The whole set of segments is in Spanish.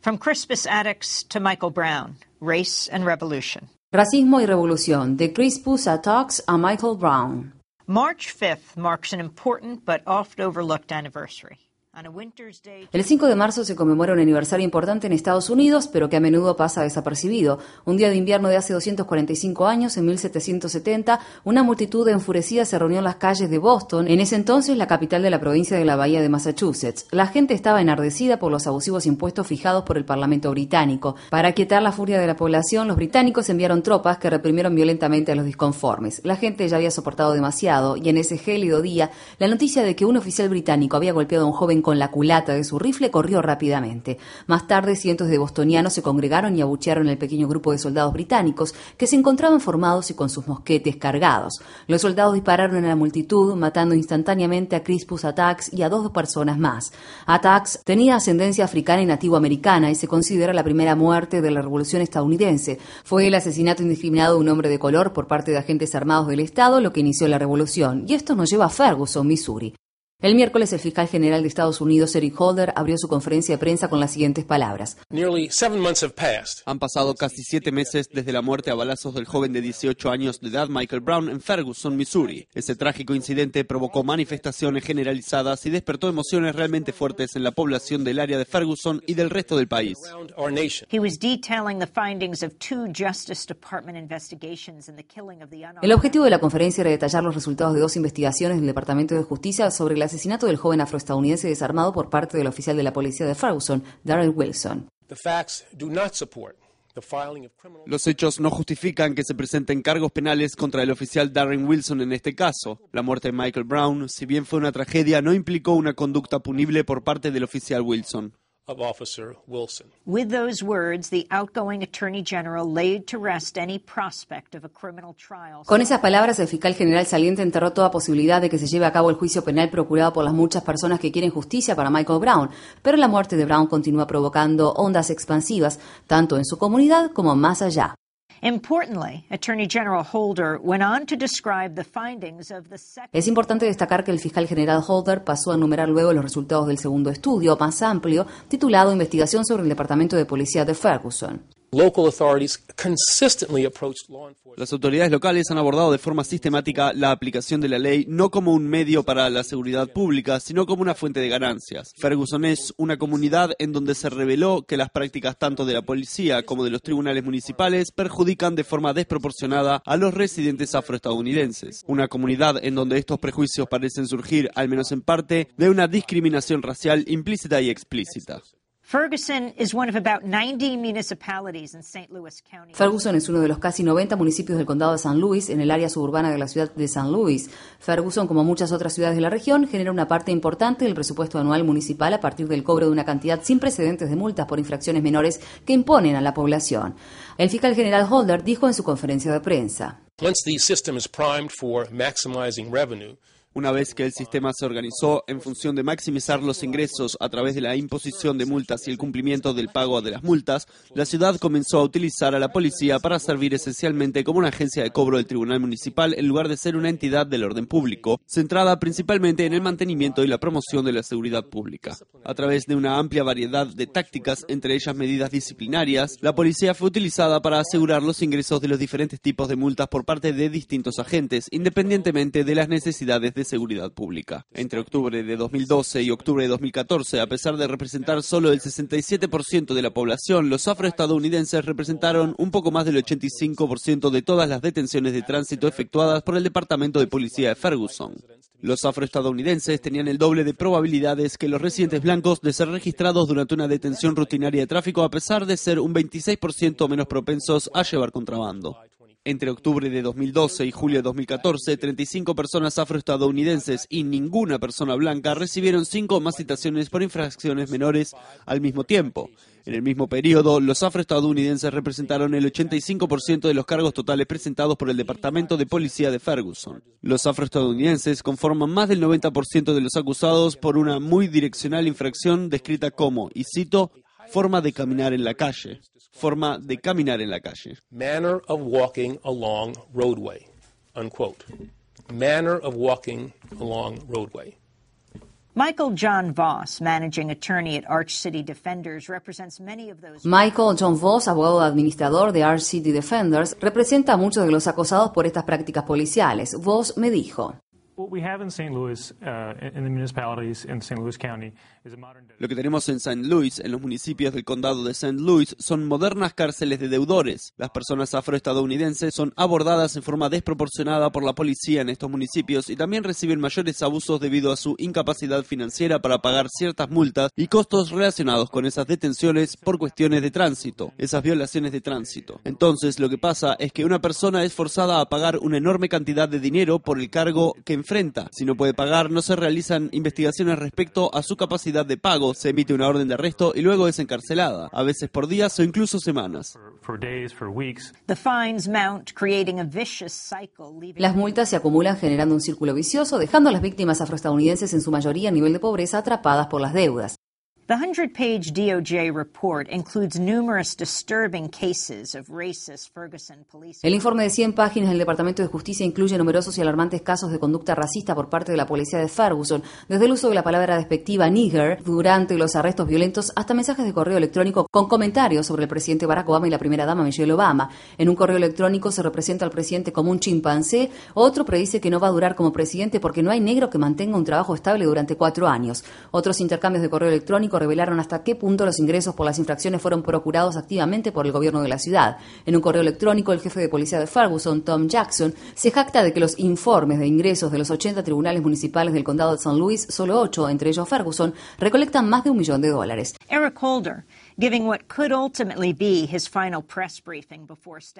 From Crispus Attucks to Michael Brown, Race and Revolution. Racismo y revolución, de Crispus Attucks a Michael Brown. March 5th marks an important but oft overlooked anniversary. El 5 de marzo se conmemora un aniversario importante en Estados Unidos, pero que a menudo pasa desapercibido. Un día de invierno de hace 245 años, en 1770, una multitud enfurecida se reunió en las calles de Boston, en ese entonces la capital de la provincia de la Bahía de Massachusetts. La gente estaba enardecida por los abusivos impuestos fijados por el Parlamento británico. Para aquietar la furia de la población, los británicos enviaron tropas que reprimieron violentamente a los disconformes. La gente ya había soportado demasiado, y en ese gélido día, la noticia de que un oficial británico había golpeado a un joven con la culata de su rifle corrió rápidamente. Más tarde, cientos de bostonianos se congregaron y abuchearon el pequeño grupo de soldados británicos que se encontraban formados y con sus mosquetes cargados. Los soldados dispararon a la multitud, matando instantáneamente a Crispus Attacks y a dos personas más. Attacks tenía ascendencia africana y nativo-americana y se considera la primera muerte de la Revolución estadounidense. Fue el asesinato indiscriminado de un hombre de color por parte de agentes armados del Estado lo que inició la revolución. Y esto nos lleva a Ferguson, Missouri. El miércoles, el fiscal general de Estados Unidos, Eric Holder, abrió su conferencia de prensa con las siguientes palabras. Han pasado casi siete meses desde la muerte a balazos del joven de 18 años de edad Michael Brown en Ferguson, Missouri. Ese trágico incidente provocó manifestaciones generalizadas y despertó emociones realmente fuertes en la población del área de Ferguson y del resto del país. El objetivo de la conferencia era detallar los resultados de dos investigaciones del Departamento de Justicia sobre la asesinato del joven afroestadounidense desarmado por parte del oficial de la policía de Ferguson, Darrell Wilson. Los hechos no justifican que se presenten cargos penales contra el oficial Darren Wilson en este caso. La muerte de Michael Brown, si bien fue una tragedia, no implicó una conducta punible por parte del oficial Wilson. With those words, the outgoing Attorney General laid to rest any prospect of a criminal trial. Con esas palabras, el fiscal general saliente enterró toda posibilidad de que se lleve a cabo el juicio penal procurado por las muchas personas que quieren justicia para Michael Brown. Pero la muerte de Brown continúa provocando ondas expansivas, tanto en su comunidad como más allá. Es importante destacar que el fiscal general Holder pasó a enumerar luego los resultados del segundo estudio, más amplio, titulado Investigación sobre el Departamento de Policía de Ferguson. Las autoridades locales han abordado de forma sistemática la aplicación de la ley no como un medio para la seguridad pública, sino como una fuente de ganancias. Ferguson es una comunidad en donde se reveló que las prácticas tanto de la policía como de los tribunales municipales perjudican de forma desproporcionada a los residentes afroestadounidenses. Una comunidad en donde estos prejuicios parecen surgir, al menos en parte, de una discriminación racial implícita y explícita. Ferguson es uno de los casi 90 municipios del condado de San Luis, en el área suburbana de la ciudad de San Luis. Ferguson, como muchas otras ciudades de la región, genera una parte importante del presupuesto anual municipal a partir del cobro de una cantidad sin precedentes de multas por infracciones menores que imponen a la población. El fiscal general Holder dijo en su conferencia de prensa. Una vez que el sistema se organizó en función de maximizar los ingresos a través de la imposición de multas y el cumplimiento del pago de las multas, la ciudad comenzó a utilizar a la policía para servir esencialmente como una agencia de cobro del Tribunal Municipal en lugar de ser una entidad del orden público, centrada principalmente en el mantenimiento y la promoción de la seguridad pública. A través de una amplia variedad de tácticas, entre ellas medidas disciplinarias, la policía fue utilizada para asegurar los ingresos de los diferentes tipos de multas por parte de distintos agentes, independientemente de las necesidades de seguridad pública. Entre octubre de 2012 y octubre de 2014, a pesar de representar solo el 67% de la población, los afroestadounidenses representaron un poco más del 85% de todas las detenciones de tránsito efectuadas por el Departamento de Policía de Ferguson. Los afroestadounidenses tenían el doble de probabilidades que los residentes blancos de ser registrados durante una detención rutinaria de tráfico a pesar de ser un 26% menos propensos a llevar contrabando. Entre octubre de 2012 y julio de 2014, 35 personas afroestadounidenses y ninguna persona blanca recibieron cinco o más citaciones por infracciones menores al mismo tiempo. En el mismo periodo, los afroestadounidenses representaron el 85% de los cargos totales presentados por el Departamento de Policía de Ferguson. Los afroestadounidenses conforman más del 90% de los acusados por una muy direccional infracción descrita como, y cito, forma de caminar en la calle. Forma de caminar en la calle. Manner of walking along roadway. Unquote. Manner of walking along roadway. Michael John Voss, managing attorney at Arch City Defenders, represents many of those. Michael John Voss, abogado administrador de Arch City Defenders, representa a muchos de los acosados por estas prácticas policiales. Voss me dijo. Lo que tenemos en St. Louis, en los municipios del condado de St. Louis, son modernas cárceles de deudores. Las personas afroestadounidenses son abordadas en forma desproporcionada por la policía en estos municipios y también reciben mayores abusos debido a su incapacidad financiera para pagar ciertas multas y costos relacionados con esas detenciones por cuestiones de tránsito, esas violaciones de tránsito. Entonces, lo que pasa es que una persona es forzada a pagar una enorme cantidad de dinero por el cargo que enfrenta. Si no puede pagar, no se realizan investigaciones respecto a su capacidad de pago, se emite una orden de arresto y luego es encarcelada, a veces por días o incluso semanas. Las multas se acumulan generando un círculo vicioso, dejando a las víctimas afroestadounidenses en su mayoría a nivel de pobreza atrapadas por las deudas. The 100 page DOJ report includes numerous disturbing cases of racist Ferguson police. El informe de 100 páginas del Departamento de Justicia incluye numerosos y alarmantes casos de conducta racista por parte de la policía de Ferguson, desde el uso de la palabra despectiva nigger durante los arrestos violentos hasta mensajes de correo electrónico con comentarios sobre el presidente Barack Obama y la primera dama Michelle Obama. En un correo electrónico se representa al presidente como un chimpancé, otro predice que no va a durar como presidente porque no hay negro que mantenga un trabajo estable durante cuatro años. Otros intercambios de correo electrónico revelaron hasta qué punto los ingresos por las infracciones fueron procurados activamente por el gobierno de la ciudad. En un correo electrónico, el jefe de policía de Ferguson, Tom Jackson, se jacta de que los informes de ingresos de los 80 tribunales municipales del condado de San Luis, solo 8, entre ellos Ferguson, recolectan más de un millón de dólares. Eric Holder,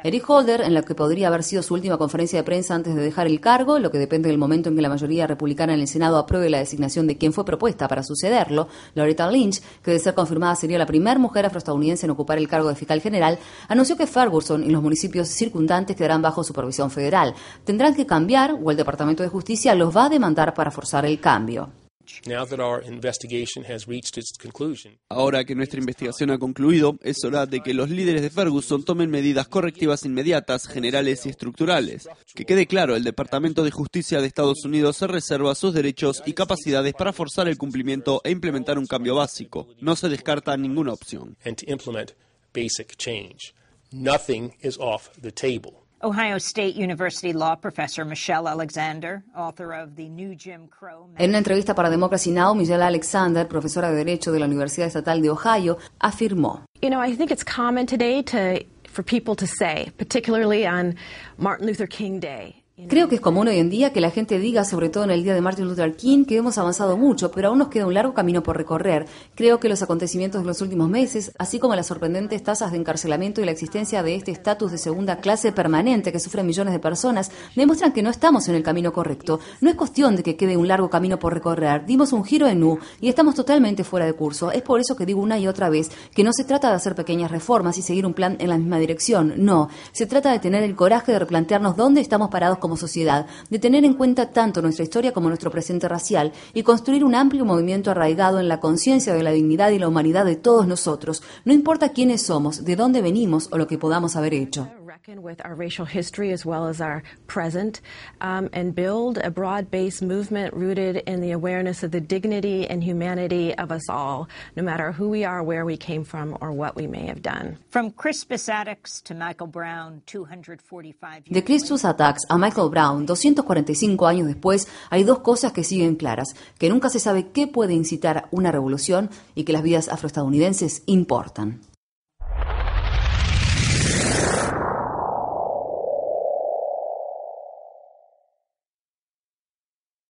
Eric Holder, en la que podría haber sido su última conferencia de prensa antes de dejar el cargo, lo que depende del momento en que la mayoría republicana en el Senado apruebe la designación de quien fue propuesta para sucederlo, Loretta Lynch, que de ser confirmada sería la primera mujer afroestadounidense en ocupar el cargo de fiscal general, anunció que Ferguson y los municipios circundantes quedarán bajo supervisión federal. Tendrán que cambiar o el Departamento de Justicia los va a demandar para forzar el cambio. Ahora que nuestra investigación ha concluido, es hora de que los líderes de Ferguson tomen medidas correctivas inmediatas, generales y estructurales. Que quede claro, el Departamento de Justicia de Estados Unidos se reserva sus derechos y capacidades para forzar el cumplimiento e implementar un cambio básico. No se descarta ninguna opción. Nothing is off the table. Ohio State University law professor Michelle Alexander, author of the New Jim Crow. En una entrevista para Democracy Now, Michelle Alexander, profesora de Derecho de la Universidad Estatal de Ohio, afirmó: Creo que es común hoy en día que la gente diga, sobre todo en el día de Martin Luther King, que hemos avanzado mucho, pero aún nos queda un largo camino por recorrer. Creo que los acontecimientos de los últimos meses, así como las sorprendentes tasas de encarcelamiento y la existencia de este estatus de segunda clase permanente que sufren millones de personas, demuestran que no estamos en el camino correcto. No es cuestión de que quede un largo camino por recorrer. Dimos un giro en U y estamos totalmente fuera de curso. Es por eso que digo una y otra vez que no se trata de hacer pequeñas reformas y seguir un plan en la misma dirección. No, se trata de tener el coraje de replantearnos dónde estamos parados como sociedad, de tener en cuenta tanto nuestra historia como nuestro presente racial y construir un amplio movimiento arraigado en la conciencia de la dignidad y la humanidad de todos nosotros, no importa quiénes somos, de dónde venimos o lo que podamos haber hecho. Reckon with our racial history as well as our present, um, and build a broad based movement rooted in the awareness of the dignity and humanity of us all, no matter who we are, where we came from, or what we may have done. From Crispus Attucks to Michael Brown, 245 De Crispus Attucks a Michael Brown, 245 años después, hay dos cosas que siguen claras: que nunca se sabe qué puede incitar una revolución y que las vidas afroestadounidenses importan.